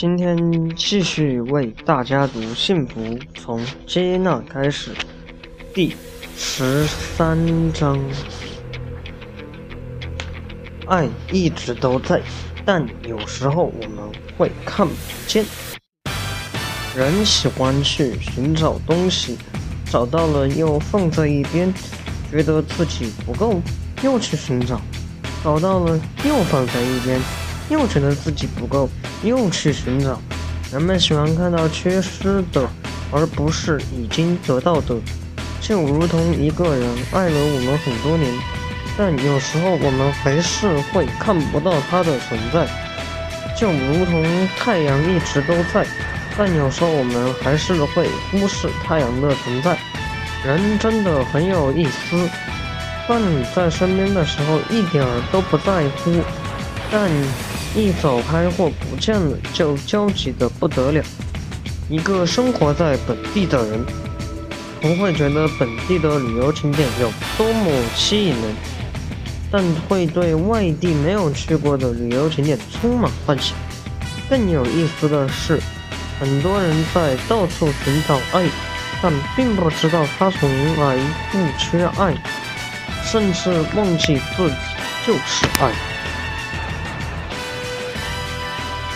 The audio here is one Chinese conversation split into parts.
今天继续为大家读《幸福从接纳开始》第十三章。爱一直都在，但有时候我们会看不见。人喜欢去寻找东西，找到了又放在一边，觉得自己不够，又去寻找，找到了又放在一边。又觉得自己不够，又去寻找。人们喜欢看到缺失的，而不是已经得到的。就如同一个人爱了我们很多年，但有时候我们还是会看不到他的存在。就如同太阳一直都在，但有时候我们还是会忽视太阳的存在。人真的很有意思，当你在身边的时候一点儿都不在乎，但。一走开或不见了，就焦急的不得了。一个生活在本地的人，不会觉得本地的旅游景点有多么吸引人，但会对外地没有去过的旅游景点充满幻想。更有意思的是，很多人在到处寻找爱，但并不知道他从来不缺爱，甚至忘记自己就是爱。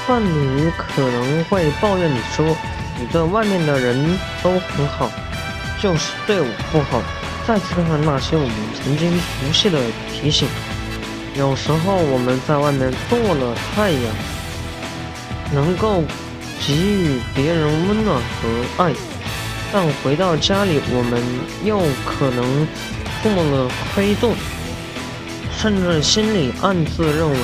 伴侣可能会抱怨你说：“你对外面的人都很好，就是对我不好。”再次看看那些我们曾经熟悉的提醒。有时候我们在外面做了太阳，能够给予别人温暖和爱，但回到家里，我们又可能做了黑洞，甚至心里暗自认为。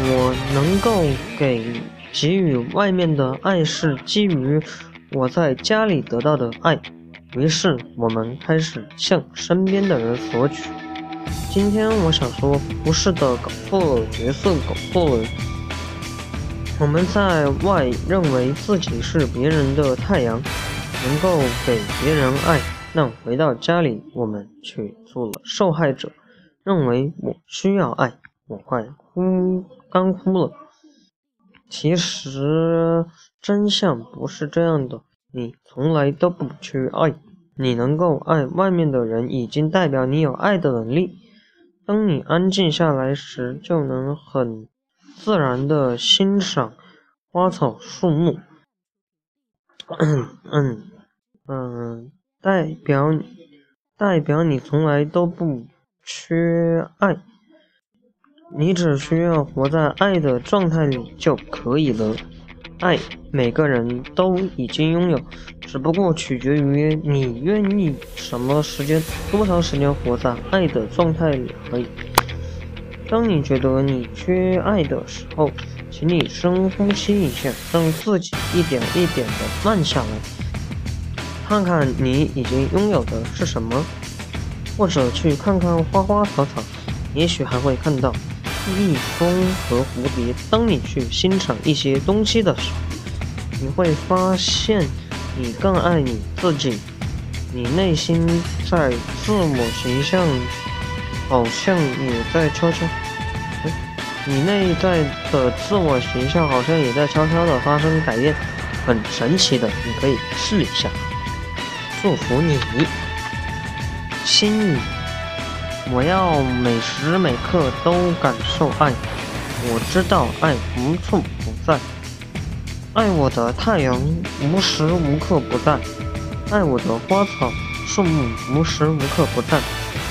我能够给给予外面的爱是基于我在家里得到的爱，于是我们开始向身边的人索取。今天我想说，不是的，搞错了角色，搞错了。我们在外认为自己是别人的太阳，能够给别人爱，但回到家里，我们却做了受害者，认为我需要爱，我快哭。干枯了。其实真相不是这样的，你从来都不缺爱。你能够爱外面的人，已经代表你有爱的能力。当你安静下来时，就能很自然的欣赏花草树木。嗯嗯，代表代表你从来都不缺爱。你只需要活在爱的状态里就可以了。爱，每个人都已经拥有，只不过取决于你愿意什么时间、多长时间活在爱的状态里而已。当你觉得你缺爱的时候，请你深呼吸一下，让自己一点一点的慢下来，看看你已经拥有的是什么，或者去看看花花草草，也许还会看到。蜜蜂和蝴蝶。当你去欣赏一些东西的时候，你会发现你更爱你自己。你内心在自我形象好像也在悄悄，你内在的自我形象好像也在悄悄的发生改变，很神奇的，你可以试一下。祝福你，心语。我要每时每刻都感受爱，我知道爱无处不在，爱我的太阳无时无刻不在，爱我的花草树木无时无刻不在，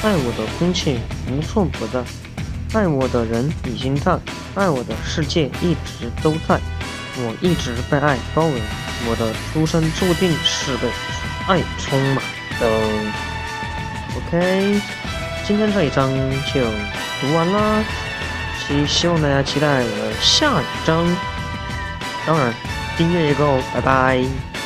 爱我的空气无处不在，爱我的人已经在，爱我的世界一直都在，我一直被爱包围，我的出生注定是被爱充满的。OK。今天这一章就读完啦，希希望大家期待我的下一章。当然，订阅一个，拜拜。